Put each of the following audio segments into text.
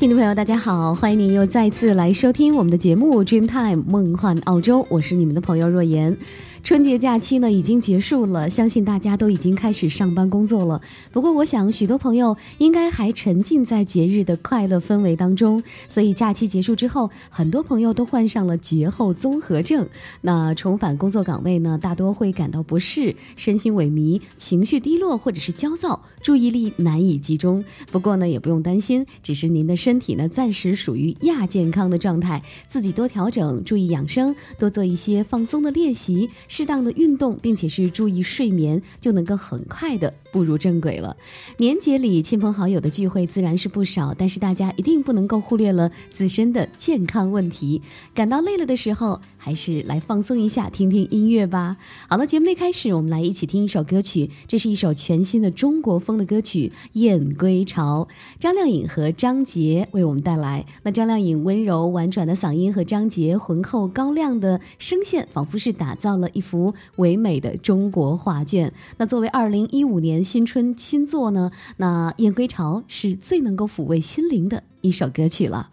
听众朋友，大家好，欢迎您又再次来收听我们的节目《Dream Time 梦幻澳洲》，我是你们的朋友若言。春节假期呢已经结束了，相信大家都已经开始上班工作了。不过，我想许多朋友应该还沉浸在节日的快乐氛围当中，所以假期结束之后，很多朋友都患上了节后综合症。那重返工作岗位呢，大多会感到不适、身心萎靡、情绪低落或者是焦躁、注意力难以集中。不过呢，也不用担心，只是您的身体呢暂时属于亚健康的状态，自己多调整，注意养生，多做一些放松的练习。适当的运动，并且是注意睡眠，就能够很快的步入正轨了。年节里亲朋好友的聚会自然是不少，但是大家一定不能够忽略了自身的健康问题。感到累了的时候，还是来放松一下，听听音乐吧。好了，节目一开始，我们来一起听一首歌曲，这是一首全新的中国风的歌曲《燕归巢》，张靓颖和张杰为我们带来。那张靓颖温柔婉转的嗓音和张杰浑厚高亮的声线，仿佛是打造了。一幅唯美的中国画卷。那作为二零一五年新春新作呢，那《燕归巢》是最能够抚慰心灵的一首歌曲了。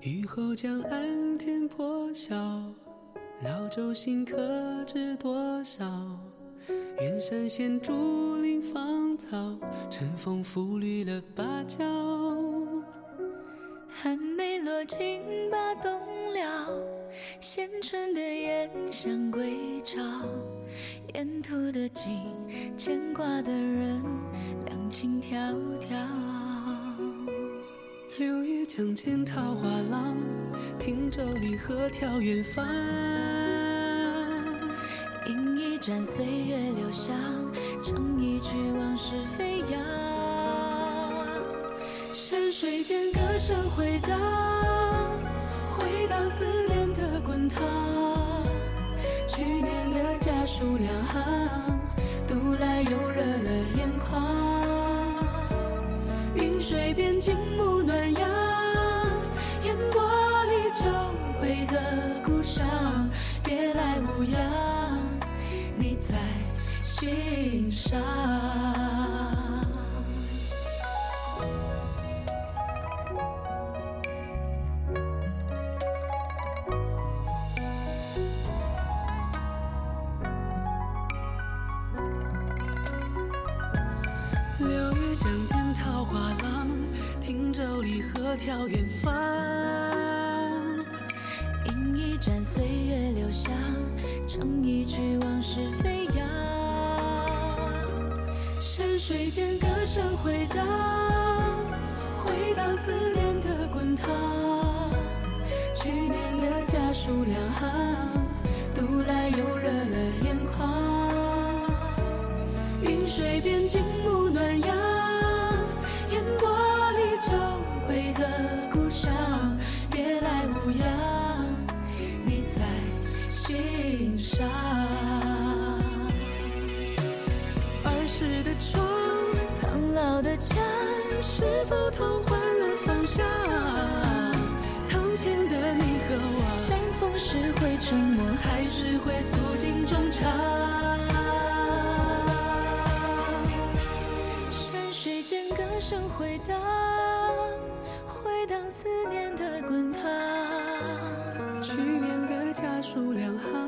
雨后江岸天破晓。老舟新客知多少？远山衔竹林芳草，晨风拂绿了芭蕉。寒梅落尽把冬了，衔春的燕想归巢。沿途的景，牵挂的人，两情迢迢。柳叶江间桃花浪，汀洲里鹤眺远方。饮一盏岁月留香，唱一曲往事飞扬。山水间歌声回荡，回荡思念的滚烫。去年的家书两行，读来又热了眼眶。云水边静沐暖阳，烟波里久违的故乡，别来无恙，心上。否同换了方向？堂前的你和我，相逢时会沉默，还是会诉尽衷肠？山水间歌声回荡，回荡思念的滚烫。去年的家书两行，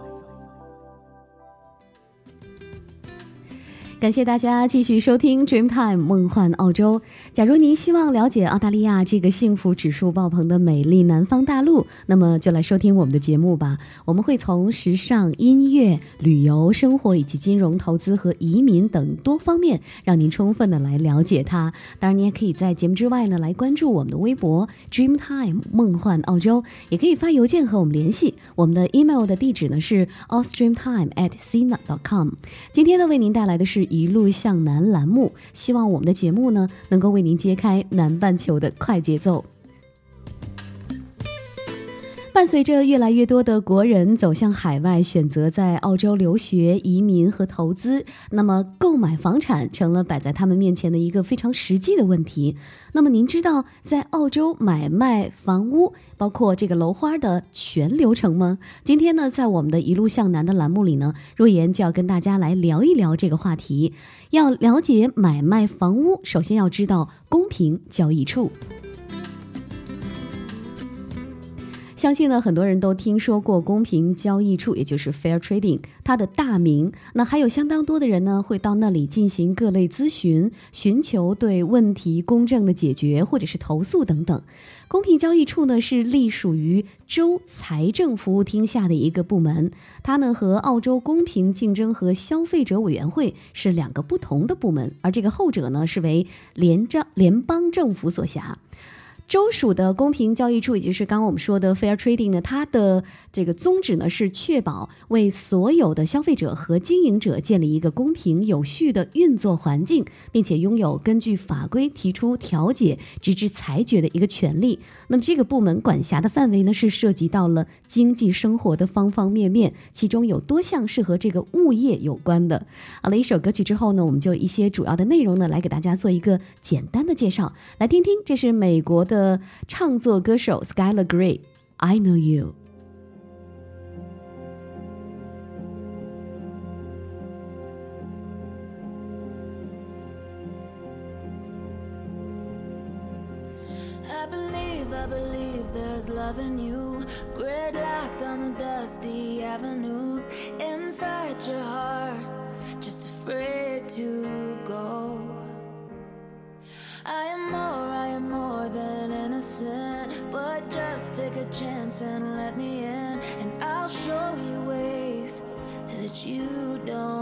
感谢大家继续收听 Dreamtime 梦幻澳洲。假如您希望了解澳大利亚这个幸福指数爆棚的美丽南方大陆，那么就来收听我们的节目吧。我们会从时尚、音乐、旅游、生活以及金融投资和移民等多方面，让您充分的来了解它。当然，您也可以在节目之外呢来关注我们的微博 Dreamtime 梦幻澳洲，也可以发邮件和我们联系。我们的 email 的地址呢是 a u s t r e a m t i m e at c i n a c o m。今天呢，为您带来的是。一路向南栏目，希望我们的节目呢，能够为您揭开南半球的快节奏。伴随着越来越多的国人走向海外，选择在澳洲留学、移民和投资，那么购买房产成了摆在他们面前的一个非常实际的问题。那么您知道在澳洲买卖房屋，包括这个楼花的全流程吗？今天呢，在我们的一路向南的栏目里呢，若言就要跟大家来聊一聊这个话题。要了解买卖房屋，首先要知道公平交易处。相信呢，很多人都听说过公平交易处，也就是 Fair Trading，它的大名。那还有相当多的人呢，会到那里进行各类咨询，寻求对问题公正的解决，或者是投诉等等。公平交易处呢，是隶属于州财政服务厅下的一个部门，它呢和澳洲公平竞争和消费者委员会是两个不同的部门，而这个后者呢是为联邦联邦政府所辖。州属的公平交易处，也就是刚刚我们说的 Fair Trading 呢，它的这个宗旨呢是确保为所有的消费者和经营者建立一个公平有序的运作环境，并且拥有根据法规提出调解直至裁决的一个权利。那么这个部门管辖的范围呢是涉及到了经济生活的方方面面，其中有多项是和这个物业有关的。好了，一首歌曲之后呢，我们就一些主要的内容呢来给大家做一个简单的介绍，来听听这是美国的。的唱作歌手 Skylar Grey，I Know You。I believe, I believe there's love in you. Gridlocked on the dusty avenues inside your heart, just afraid to go. Chance and let me in, and I'll show you ways that you don't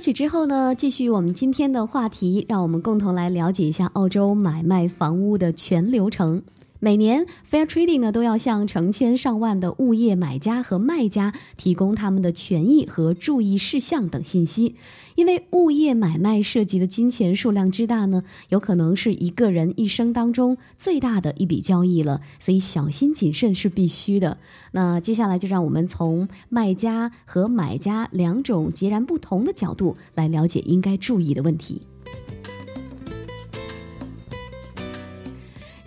曲之后呢，继续我们今天的话题，让我们共同来了解一下澳洲买卖房屋的全流程。每年，Fair Trading 呢都要向成千上万的物业买家和卖家提供他们的权益和注意事项等信息。因为物业买卖涉及的金钱数量之大呢，有可能是一个人一生当中最大的一笔交易了，所以小心谨慎是必须的。那接下来就让我们从卖家和买家两种截然不同的角度来了解应该注意的问题。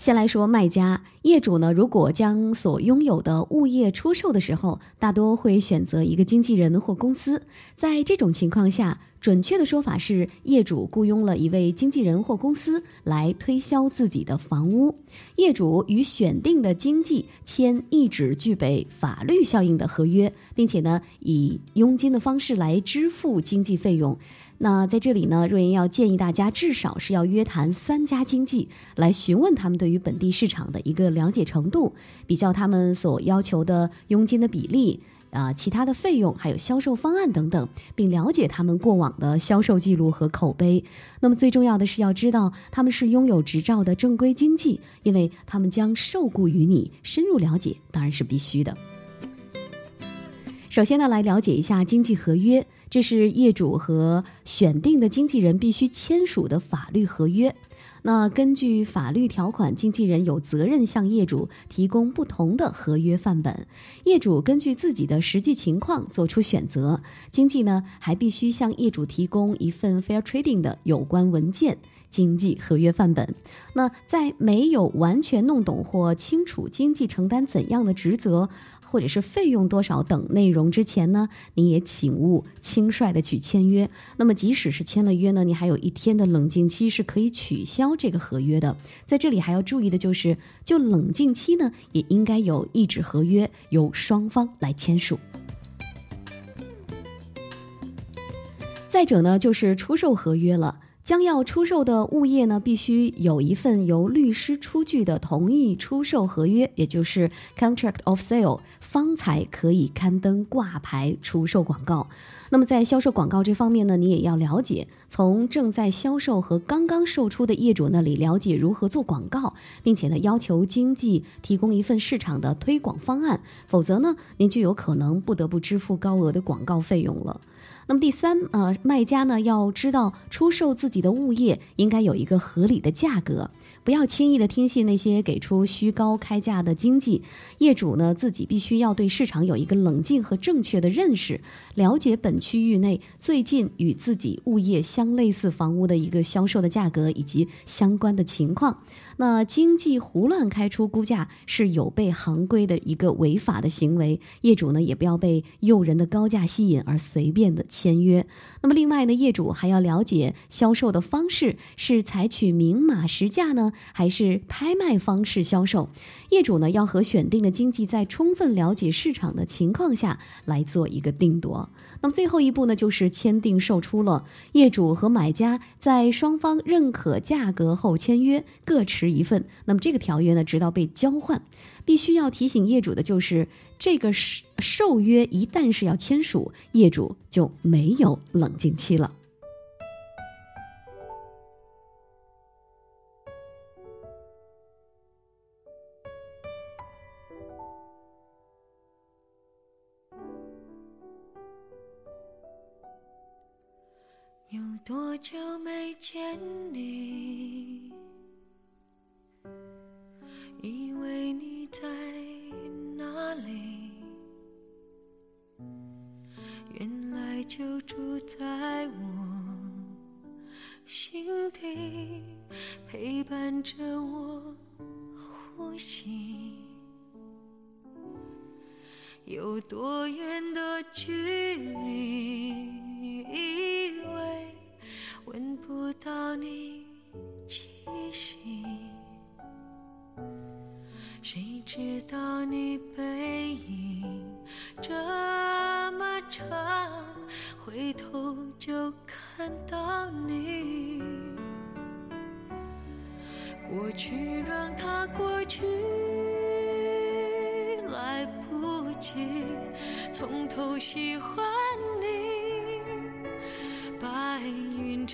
先来说卖家，业主呢，如果将所拥有的物业出售的时候，大多会选择一个经纪人或公司。在这种情况下，准确的说法是，业主雇佣了一位经纪人或公司来推销自己的房屋。业主与选定的经纪签一纸具备法律效应的合约，并且呢，以佣金的方式来支付经纪费用。那在这里呢，若言要建议大家至少是要约谈三家经纪，来询问他们对于本地市场的一个了解程度，比较他们所要求的佣金的比例。啊，其他的费用还有销售方案等等，并了解他们过往的销售记录和口碑。那么最重要的是要知道他们是拥有执照的正规经纪，因为他们将受雇于你，深入了解当然是必须的。首先呢，来了解一下经纪合约，这是业主和选定的经纪人必须签署的法律合约。那根据法律条款，经纪人有责任向业主提供不同的合约范本，业主根据自己的实际情况做出选择。经纪呢，还必须向业主提供一份 Fair Trading 的有关文件。经济合约范本。那在没有完全弄懂或清楚经济承担怎样的职责，或者是费用多少等内容之前呢，你也请勿轻率的去签约。那么即使是签了约呢，你还有一天的冷静期是可以取消这个合约的。在这里还要注意的就是，就冷静期呢，也应该有一纸合约由双方来签署。再者呢，就是出售合约了。将要出售的物业呢，必须有一份由律师出具的同意出售合约，也就是 contract of sale，方才可以刊登挂牌出售广告。那么在销售广告这方面呢，你也要了解，从正在销售和刚刚售出的业主那里了解如何做广告，并且呢，要求经纪提供一份市场的推广方案，否则呢，您就有可能不得不支付高额的广告费用了。那么第三，啊，卖家呢要知道出售自己的物业应该有一个合理的价格，不要轻易的听信那些给出虚高开价的经纪。业主呢自己必须要对市场有一个冷静和正确的认识，了解本区域内最近与自己物业相类似房屋的一个销售的价格以及相关的情况。那经济胡乱开出估价是有悖行规的一个违法的行为，业主呢也不要被诱人的高价吸引而随便的签约。那么另外呢，业主还要了解销售的方式是采取明码实价呢，还是拍卖方式销售？业主呢要和选定的经纪在充分了解市场的情况下来做一个定夺。那么最后一步呢，就是签订售出了。业主和买家在双方认可价格后签约，各持一份。那么这个条约呢，直到被交换。必须要提醒业主的就是，这个售售约一旦是要签署，业主就没有冷静期了。多久没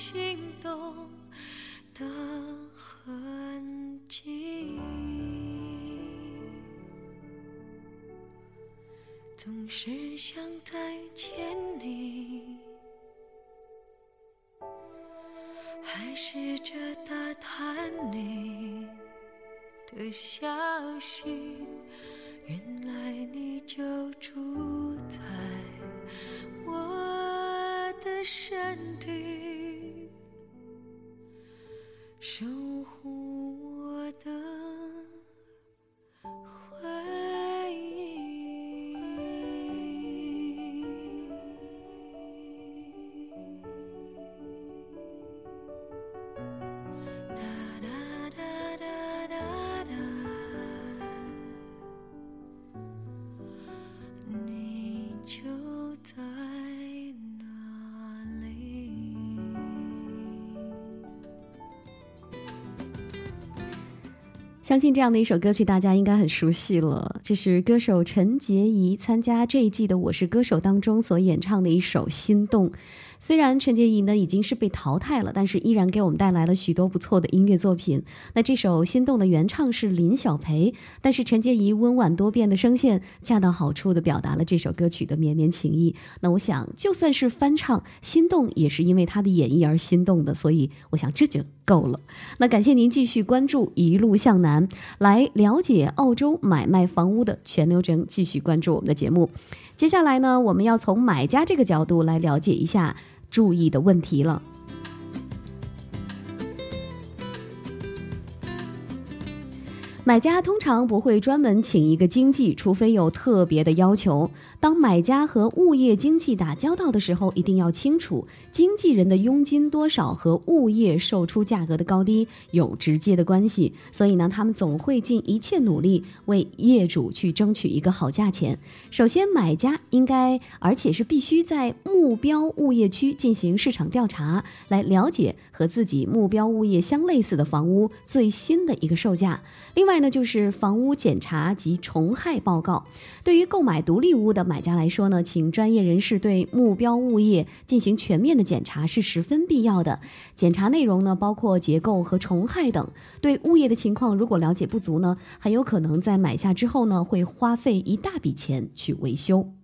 心动的痕迹。总是想再见你。还试着打探你的消息，原来相信这样的一首歌曲，大家应该很熟悉了。这是歌手陈洁仪参加这一季的《我是歌手》当中所演唱的一首《心动》。虽然陈洁仪呢已经是被淘汰了，但是依然给我们带来了许多不错的音乐作品。那这首《心动》的原唱是林小培，但是陈洁仪温婉多变的声线恰到好处地表达了这首歌曲的绵绵情意。那我想，就算是翻唱《心动》，也是因为她的演绎而心动的，所以我想这就够了。那感谢您继续关注一路向南，来了解澳洲买卖房屋的全流程。继续关注我们的节目。接下来呢，我们要从买家这个角度来了解一下。注意的问题了。买家通常不会专门请一个经纪，除非有特别的要求。当买家和物业经纪打交道的时候，一定要清楚经纪人的佣金多少和物业售出价格的高低有直接的关系。所以呢，他们总会尽一切努力为业主去争取一个好价钱。首先，买家应该，而且是必须在目标物业区进行市场调查，来了解和自己目标物业相类似的房屋最新的一个售价。另外，呢，就是房屋检查及虫害报告。对于购买独立屋的买家来说呢，请专业人士对目标物业进行全面的检查是十分必要的。检查内容呢，包括结构和虫害等。对物业的情况如果了解不足呢，很有可能在买下之后呢，会花费一大笔钱去维修。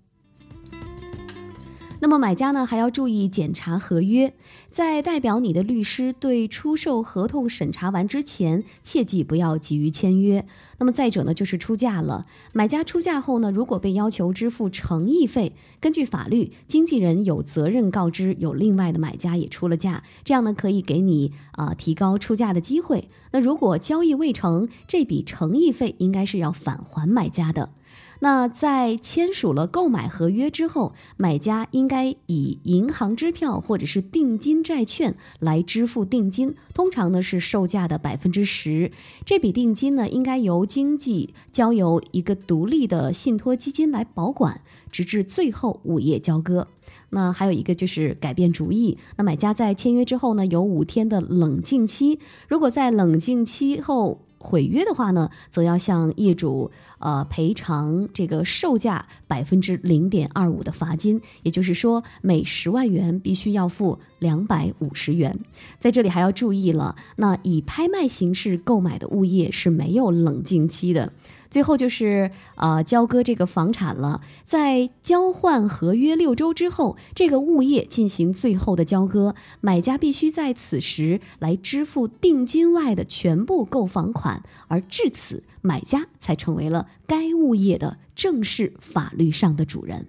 那么买家呢还要注意检查合约，在代表你的律师对出售合同审查完之前，切记不要急于签约。那么再者呢，就是出价了。买家出价后呢，如果被要求支付诚意费，根据法律，经纪人有责任告知有另外的买家也出了价，这样呢可以给你啊提高出价的机会。那如果交易未成，这笔诚意费应该是要返还买家的。那在签署了购买合约之后，买家应该以银行支票或者是定金债券来支付定金，通常呢是售价的百分之十。这笔定金呢应该由经纪交由一个独立的信托基金来保管，直至最后物业交割。那还有一个就是改变主意。那买家在签约之后呢，有五天的冷静期。如果在冷静期后，毁约的话呢，则要向业主呃赔偿这个售价百分之零点二五的罚金，也就是说每十万元必须要付两百五十元。在这里还要注意了，那以拍卖形式购买的物业是没有冷静期的。最后就是呃交割这个房产了，在交换合约六周之后，这个物业进行最后的交割，买家必须在此时来支付定金外的全部购房款，而至此，买家才成为了该物业的正式法律上的主人。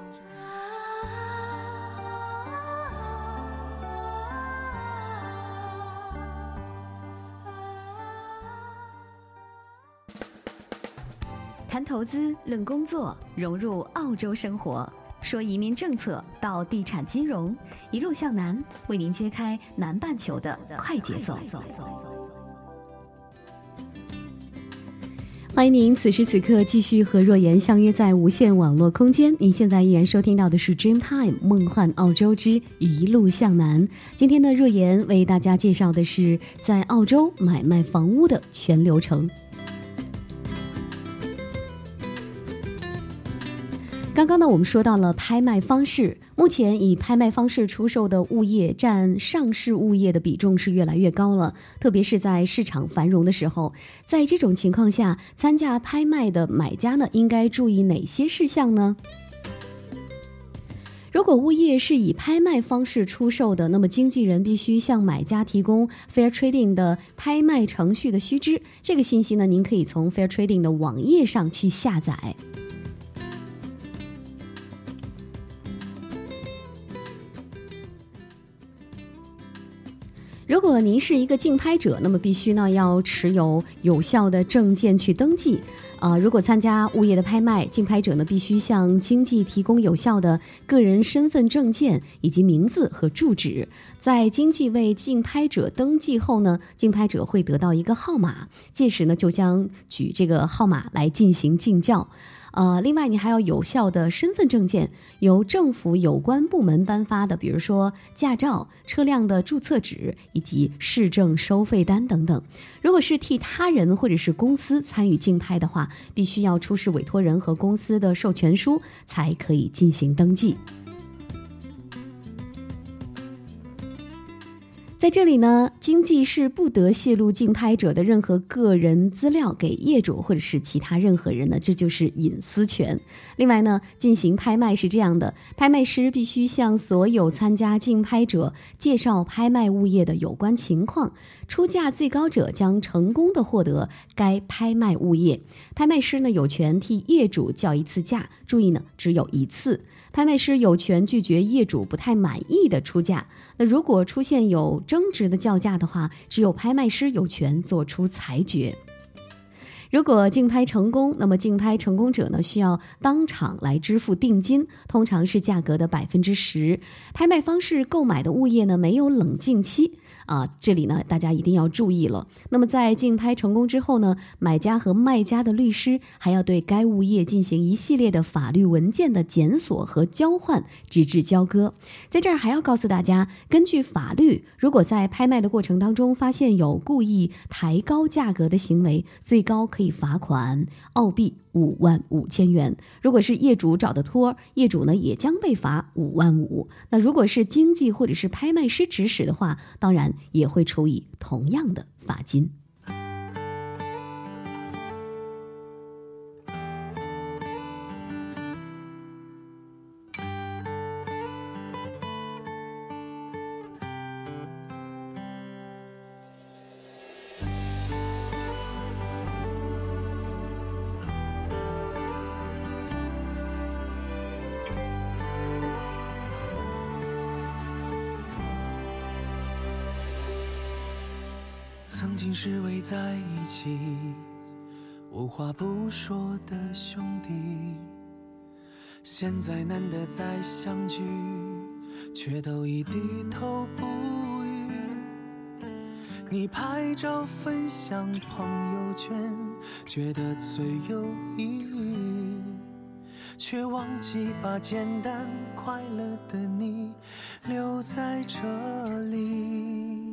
投资，论工作，融入澳洲生活，说移民政策到地产金融，一路向南，为您揭开南半球的快节奏。欢迎您此时此刻继续和若言相约在无线网络空间。您现在依然收听到的是《Dreamtime 梦幻澳洲之一路向南》。今天的若言为大家介绍的是在澳洲买卖房屋的全流程。刚刚呢，我们说到了拍卖方式。目前以拍卖方式出售的物业占上市物业的比重是越来越高了，特别是在市场繁荣的时候。在这种情况下，参加拍卖的买家呢，应该注意哪些事项呢？如果物业是以拍卖方式出售的，那么经纪人必须向买家提供 Fair Trading 的拍卖程序的须知。这个信息呢，您可以从 Fair Trading 的网页上去下载。如果您是一个竞拍者，那么必须呢要持有有效的证件去登记。啊，如果参加物业的拍卖，竞拍者呢必须向经纪提供有效的个人身份证件以及名字和住址。在经纪为竞拍者登记后呢，竞拍者会得到一个号码，届时呢就将举这个号码来进行竞叫。呃，另外你还要有效的身份证件，由政府有关部门颁发的，比如说驾照、车辆的注册纸以及市政收费单等等。如果是替他人或者是公司参与竞拍的话，必须要出示委托人和公司的授权书，才可以进行登记。在这里呢，经纪是不得泄露竞拍者的任何个人资料给业主或者是其他任何人的，这就是隐私权。另外呢，进行拍卖是这样的：拍卖师必须向所有参加竞拍者介绍拍卖物业的有关情况，出价最高者将成功的获得该拍卖物业。拍卖师呢，有权替业主叫一次价，注意呢，只有一次。拍卖师有权拒绝业主不太满意的出价。那如果出现有争执的叫价的话，只有拍卖师有权做出裁决。如果竞拍成功，那么竞拍成功者呢需要当场来支付定金，通常是价格的百分之十。拍卖方式购买的物业呢没有冷静期。啊，这里呢，大家一定要注意了。那么在竞拍成功之后呢，买家和卖家的律师还要对该物业进行一系列的法律文件的检索和交换，直至交割。在这儿还要告诉大家，根据法律，如果在拍卖的过程当中发现有故意抬高价格的行为，最高可以罚款澳币。五万五千元。如果是业主找的托，业主呢也将被罚五万五。那如果是经纪或者是拍卖师指使的话，当然也会处以同样的罚金。曾经是围在一起，无话不说的兄弟，现在难得再相聚，却都已低头不语。你拍照分享朋友圈，觉得最有意义，却忘记把简单快乐的你留在这里。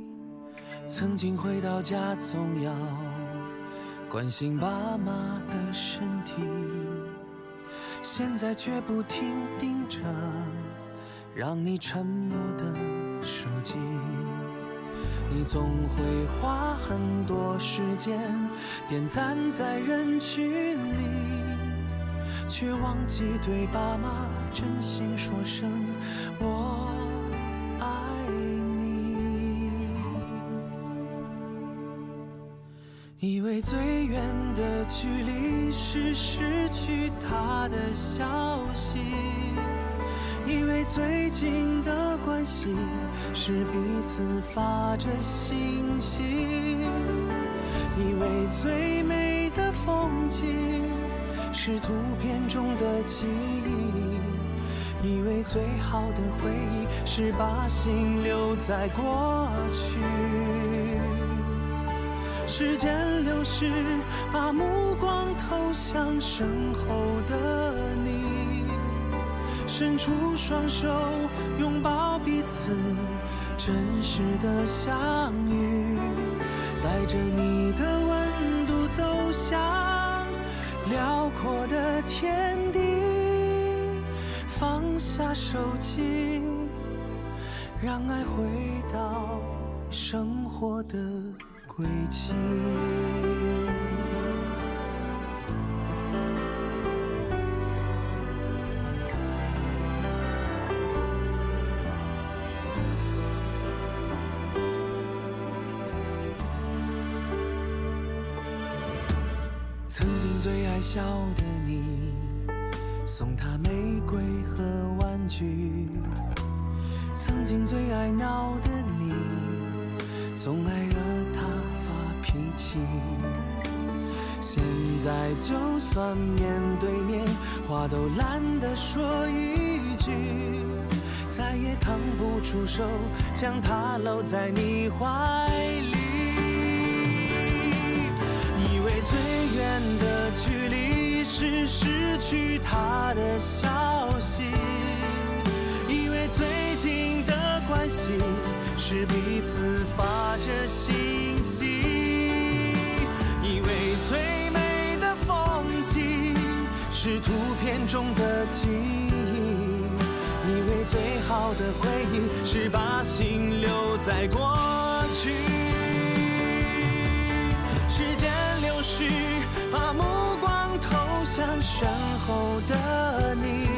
曾经回到家总要关心爸妈的身体，现在却不停盯着让你沉默的手机。你总会花很多时间点赞在人群里，却忘记对爸妈真心说声我以为最远的距离是失去他的消息。以为最近的关系是彼此发着信息，以为最美的风景是图片中的记忆，以为最好的回忆是把心留在过去。时间流逝，把目光投向身后的你。伸出双手，拥抱彼此，真实的相遇，带着你的温度走向辽阔的天地，放下手机，让爱回到生活的轨迹。曾经最爱笑的你，送她玫瑰和玩具；曾经最爱闹的你，总爱惹一起。现在就算面对面，话都懒得说一句，再也腾不出手将她搂在你怀里。以为最远的距离是失去他的消息，以为最近的关系是彼此发着信息，最美的风景是图片中的记忆，以为最好的回忆是把心留在过去。时间流逝，把目光投向身后的你，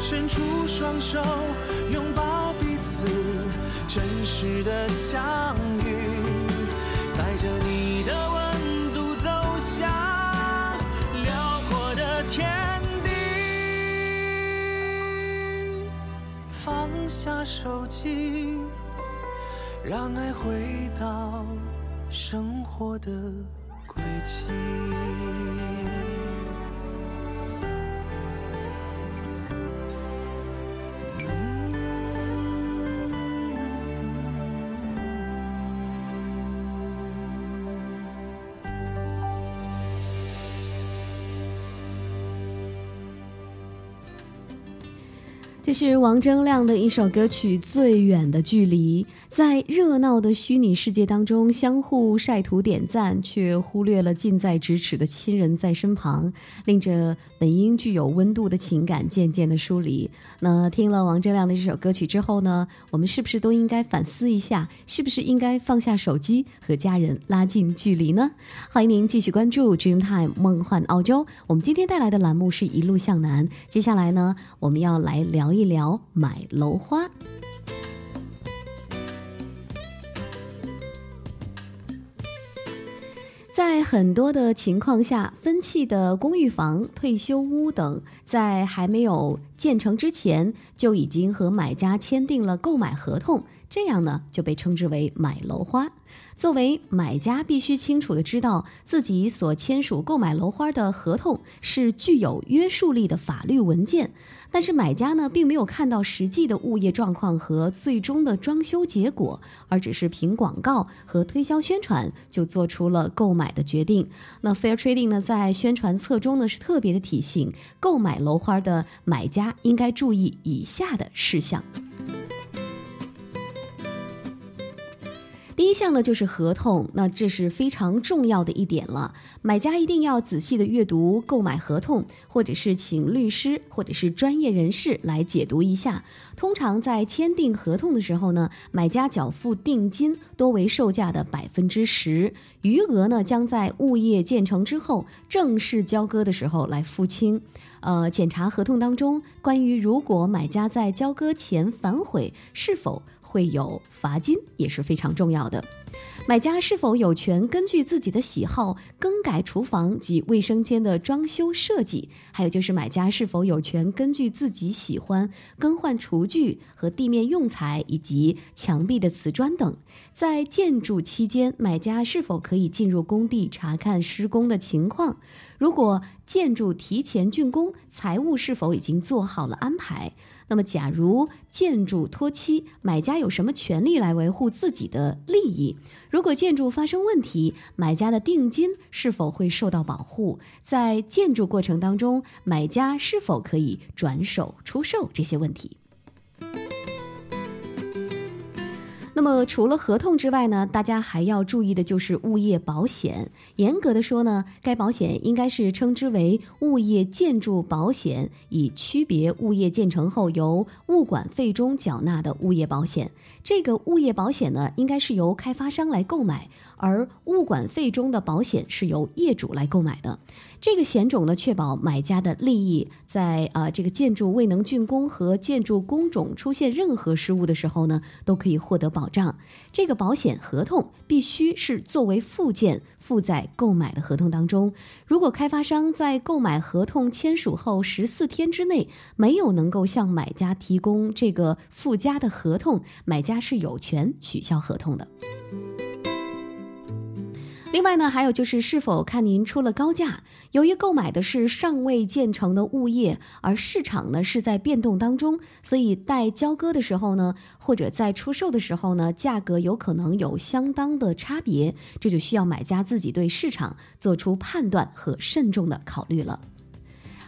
伸出双手，拥抱彼此，真实的相下手机，让爱回到。生活的轨迹。这是王铮亮的一首歌曲《最远的距离》。在热闹的虚拟世界当中，相互晒图点赞，却忽略了近在咫尺的亲人在身旁，令着本应具有温度的情感渐渐的疏离。那听了王铮亮的这首歌曲之后呢，我们是不是都应该反思一下，是不是应该放下手机，和家人拉近距离呢？欢迎您继续关注 Dreamtime 梦幻澳洲。我们今天带来的栏目是一路向南，接下来呢，我们要来聊一聊买楼花。在很多的情况下，分期的公寓房、退休屋等，在还没有建成之前，就已经和买家签订了购买合同，这样呢就被称之为买楼花。作为买家，必须清楚的知道自己所签署购买楼花的合同是具有约束力的法律文件。但是买家呢，并没有看到实际的物业状况和最终的装修结果，而只是凭广告和推销宣传就做出了购买的决定。那 Fair Trading 呢，在宣传册中呢是特别的提醒，购买楼花的买家应该注意以下的事项。第一项呢就是合同，那这是非常重要的一点了。买家一定要仔细的阅读购买合同，或者是请律师或者是专业人士来解读一下。通常在签订合同的时候呢，买家缴付定金多为售价的百分之十，余额呢将在物业建成之后正式交割的时候来付清。呃，检查合同当中关于如果买家在交割前反悔，是否会有罚金，也是非常重要的。买家是否有权根据自己的喜好更改厨房及卫生间的装修设计？还有就是买家是否有权根据自己喜欢更换厨具和地面用材以及墙壁的瓷砖等？在建筑期间，买家是否可以进入工地查看施工的情况？如果建筑提前竣工，财务是否已经做好了安排？那么，假如建筑脱期，买家有什么权利来维护自己的利益？如果建筑发生问题，买家的定金是否会受到保护？在建筑过程当中，买家是否可以转手出售？这些问题。那么除了合同之外呢，大家还要注意的就是物业保险。严格的说呢，该保险应该是称之为物业建筑保险，以区别物业建成后由物管费中缴纳的物业保险。这个物业保险呢，应该是由开发商来购买，而物管费中的保险是由业主来购买的。这个险种呢，确保买家的利益，在啊这个建筑未能竣工和建筑工种出现任何失误的时候呢，都可以获得保障。这个保险合同必须是作为附件附在购买的合同当中。如果开发商在购买合同签署后十四天之内没有能够向买家提供这个附加的合同，买家是有权取消合同的。另外呢，还有就是是否看您出了高价？由于购买的是尚未建成的物业，而市场呢是在变动当中，所以待交割的时候呢，或者在出售的时候呢，价格有可能有相当的差别，这就需要买家自己对市场做出判断和慎重的考虑了。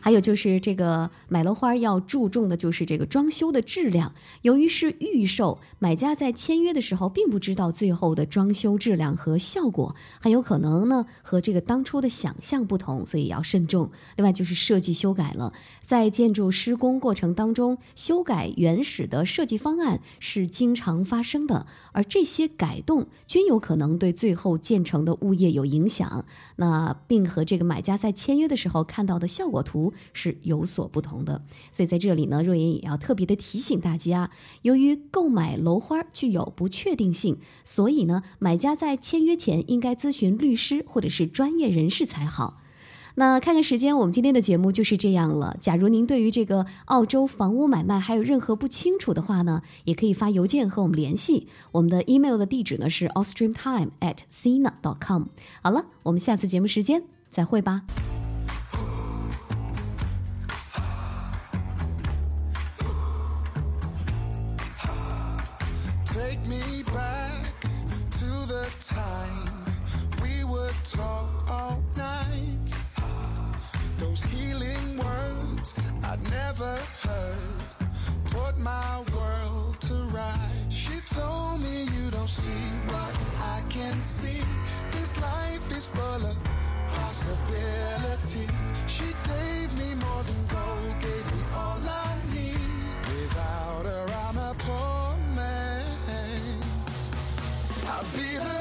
还有就是这个买楼花要注重的就是这个装修的质量。由于是预售，买家在签约的时候并不知道最后的装修质量和效果，很有可能呢和这个当初的想象不同，所以要慎重。另外就是设计修改了，在建筑施工过程当中修改原始的设计方案是经常发生的，而这些改动均有可能对最后建成的物业有影响。那并和这个买家在签约的时候看到的效果图。是有所不同的，所以在这里呢，若言也要特别的提醒大家，由于购买楼花具有不确定性，所以呢，买家在签约前应该咨询律师或者是专业人士才好。那看看时间，我们今天的节目就是这样了。假如您对于这个澳洲房屋买卖还有任何不清楚的话呢，也可以发邮件和我们联系。我们的 email 的地址呢是 australiantime at sina dot com。好了，我们下次节目时间再会吧。Never heard put my world to right. She told me you don't see what I can see. This life is full of possibility. She gave me more than gold, gave me all I need. Without her, I'm a poor man. I'll be the